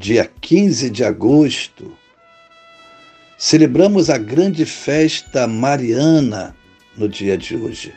dia 15 de agosto, celebramos a grande festa mariana no dia de hoje.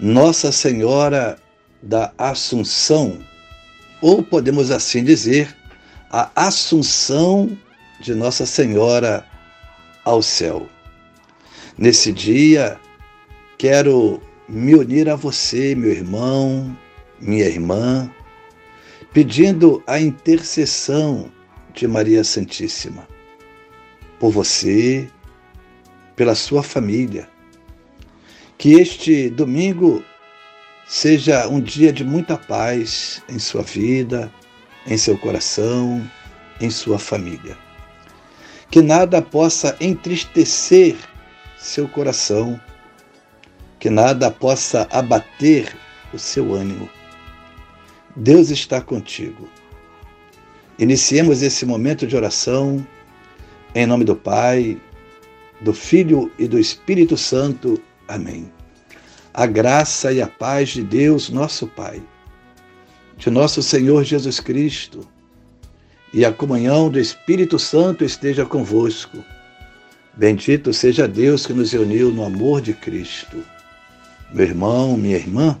Nossa Senhora da Assunção, ou podemos assim dizer, a Assunção de Nossa Senhora ao céu. Nesse dia, quero me unir a você, meu irmão, minha irmã, pedindo a intercessão de Maria Santíssima por você, pela sua família. Que este domingo seja um dia de muita paz em sua vida, em seu coração, em sua família. Que nada possa entristecer seu coração, que nada possa abater o seu ânimo Deus está contigo. Iniciemos esse momento de oração em nome do Pai, do Filho e do Espírito Santo. Amém. A graça e a paz de Deus, nosso Pai, de nosso Senhor Jesus Cristo e a comunhão do Espírito Santo esteja convosco. Bendito seja Deus que nos uniu no amor de Cristo. Meu irmão, minha irmã,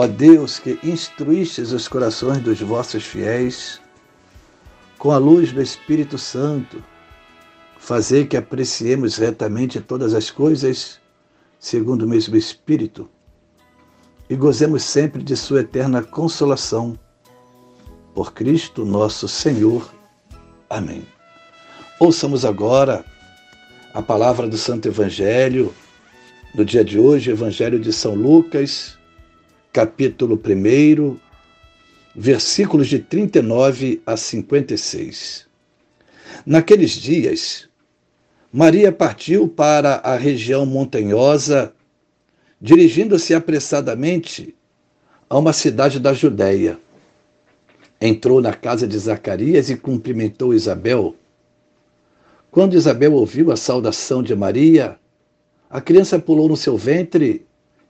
Ó Deus que instruístes os corações dos vossos fiéis com a luz do Espírito Santo, fazer que apreciemos retamente todas as coisas segundo o mesmo Espírito e gozemos sempre de Sua eterna consolação. Por Cristo nosso Senhor. Amém. Ouçamos agora a palavra do Santo Evangelho, no dia de hoje, Evangelho de São Lucas capítulo 1, versículos de 39 a 56. Naqueles dias, Maria partiu para a região montanhosa, dirigindo-se apressadamente a uma cidade da Judéia. Entrou na casa de Zacarias e cumprimentou Isabel. Quando Isabel ouviu a saudação de Maria, a criança pulou no seu ventre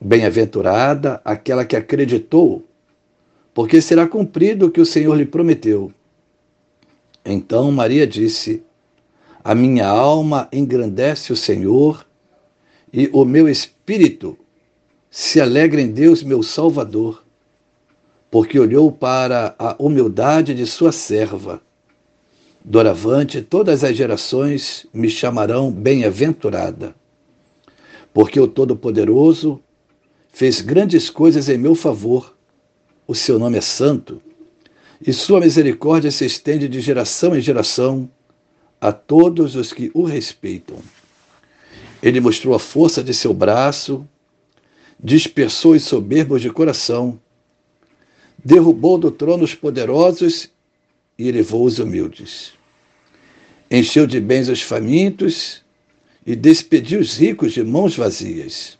Bem-aventurada aquela que acreditou, porque será cumprido o que o Senhor lhe prometeu. Então Maria disse: A minha alma engrandece o Senhor, e o meu espírito se alegra em Deus, meu Salvador, porque olhou para a humildade de sua serva. Doravante, todas as gerações me chamarão bem-aventurada, porque o Todo-Poderoso fez grandes coisas em meu favor. O seu nome é santo, e sua misericórdia se estende de geração em geração a todos os que o respeitam. Ele mostrou a força de seu braço, dispersou os soberbos de coração, derrubou do trono os poderosos e elevou os humildes. Encheu de bens os famintos e despediu os ricos de mãos vazias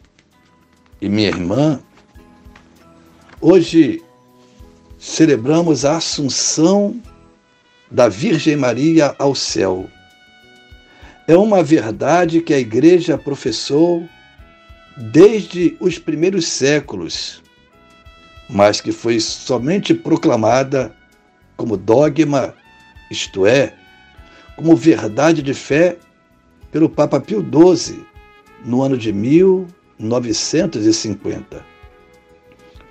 e minha irmã, hoje celebramos a Assunção da Virgem Maria ao céu. É uma verdade que a Igreja professou desde os primeiros séculos, mas que foi somente proclamada como dogma, isto é, como verdade de fé, pelo Papa Pio XII, no ano de 1950,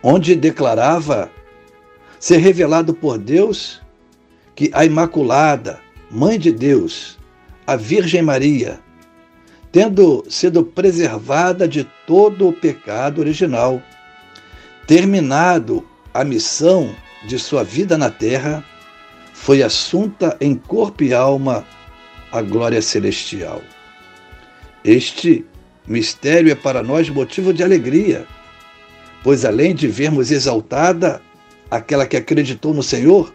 onde declarava ser revelado por Deus que a Imaculada, Mãe de Deus, a Virgem Maria, tendo sido preservada de todo o pecado original, terminado a missão de sua vida na terra, foi assunta em corpo e alma à glória celestial. Este mistério é para nós motivo de alegria, pois além de vermos exaltada aquela que acreditou no Senhor,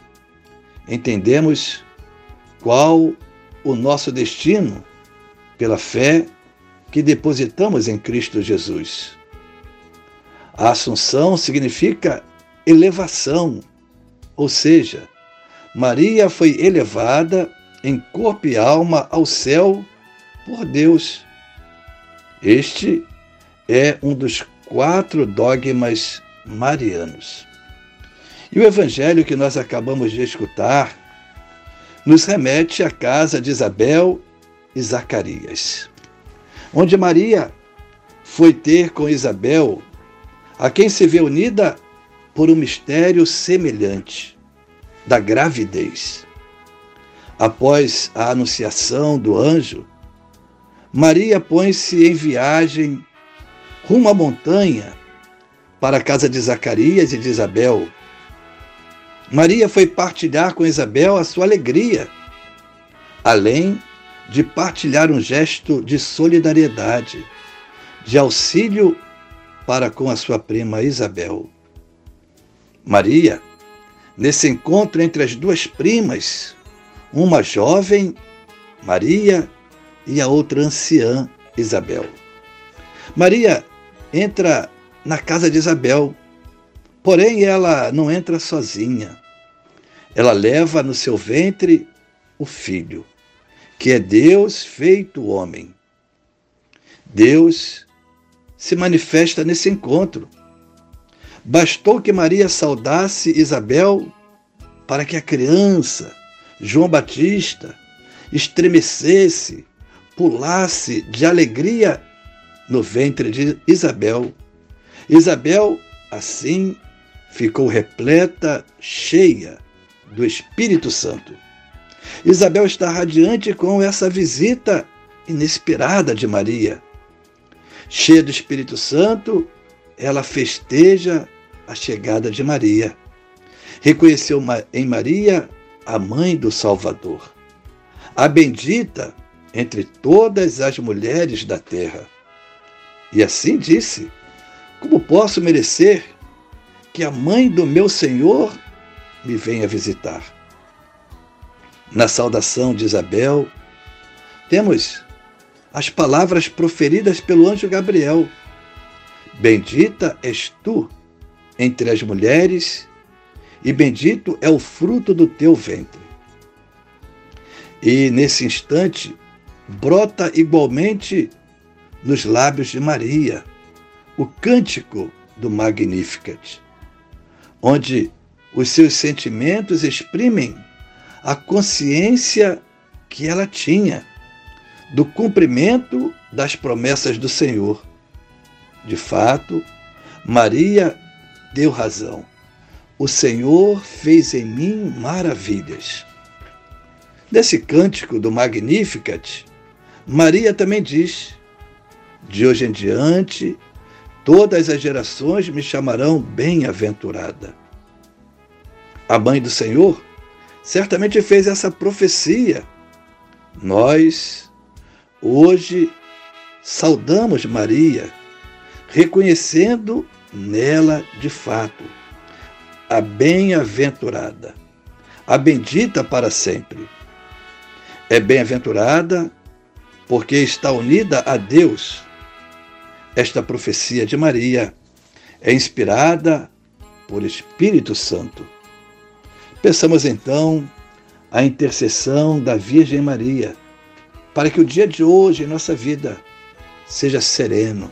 entendemos qual o nosso destino pela fé que depositamos em Cristo Jesus. A Assunção significa elevação, ou seja, Maria foi elevada em corpo e alma ao céu por Deus. Este é um dos quatro dogmas marianos. E o evangelho que nós acabamos de escutar nos remete à casa de Isabel e Zacarias, onde Maria foi ter com Isabel, a quem se vê unida por um mistério semelhante da gravidez. Após a anunciação do anjo, Maria põe-se em viagem rumo à montanha para a casa de Zacarias e de Isabel, Maria foi partilhar com Isabel a sua alegria, além de partilhar um gesto de solidariedade, de auxílio para com a sua prima Isabel. Maria, nesse encontro entre as duas primas, uma jovem, Maria, e a outra anciã, Isabel. Maria entra na casa de Isabel Porém, ela não entra sozinha. Ela leva no seu ventre o filho, que é Deus feito homem. Deus se manifesta nesse encontro. Bastou que Maria saudasse Isabel para que a criança, João Batista, estremecesse, pulasse de alegria no ventre de Isabel. Isabel, assim, ficou repleta, cheia do Espírito Santo. Isabel está radiante com essa visita inesperada de Maria. Cheia do Espírito Santo, ela festeja a chegada de Maria. Reconheceu em Maria a mãe do Salvador, a bendita entre todas as mulheres da terra. E assim disse: Como posso merecer que a mãe do meu Senhor me venha visitar. Na saudação de Isabel, temos as palavras proferidas pelo anjo Gabriel: Bendita és tu entre as mulheres, e bendito é o fruto do teu ventre. E nesse instante, brota igualmente nos lábios de Maria o cântico do Magnificat onde os seus sentimentos exprimem a consciência que ela tinha do cumprimento das promessas do Senhor. De fato, Maria deu razão. O Senhor fez em mim maravilhas. Nesse cântico do Magnificat, Maria também diz: De hoje em diante Todas as gerações me chamarão bem-aventurada. A mãe do Senhor certamente fez essa profecia. Nós Hoje saudamos Maria, reconhecendo nela de fato a bem-aventurada, a bendita para sempre. É bem-aventurada porque está unida a Deus. Esta profecia de Maria é inspirada por Espírito Santo. Peçamos então a intercessão da Virgem Maria para que o dia de hoje em nossa vida seja sereno,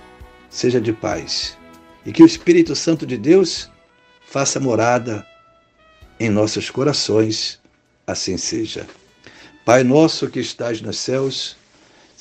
seja de paz e que o Espírito Santo de Deus faça morada em nossos corações, assim seja. Pai nosso que estás nos céus,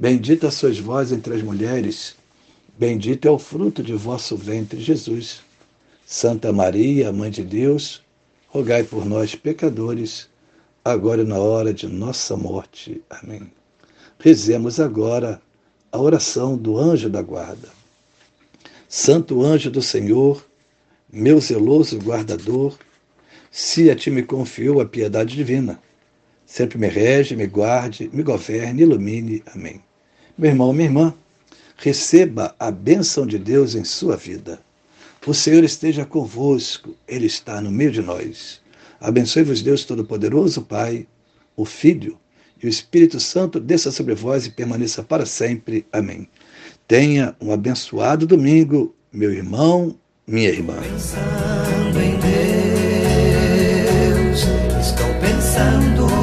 Bendita sois vós entre as mulheres, bendito é o fruto de vosso ventre, Jesus. Santa Maria, Mãe de Deus, rogai por nós, pecadores, agora e na hora de nossa morte. Amém. Rezemos agora a oração do anjo da guarda. Santo anjo do Senhor, meu zeloso guardador, se a ti me confiou a piedade divina, sempre me rege, me guarde, me governe, ilumine. Amém. Meu irmão, minha irmã, receba a bênção de Deus em sua vida. O Senhor esteja convosco, Ele está no meio de nós. Abençoe-vos, Deus Todo-Poderoso, Pai, o Filho e o Espírito Santo, desça sobre vós e permaneça para sempre. Amém. Tenha um abençoado domingo, meu irmão, minha irmã. Pensando em Deus, estou pensando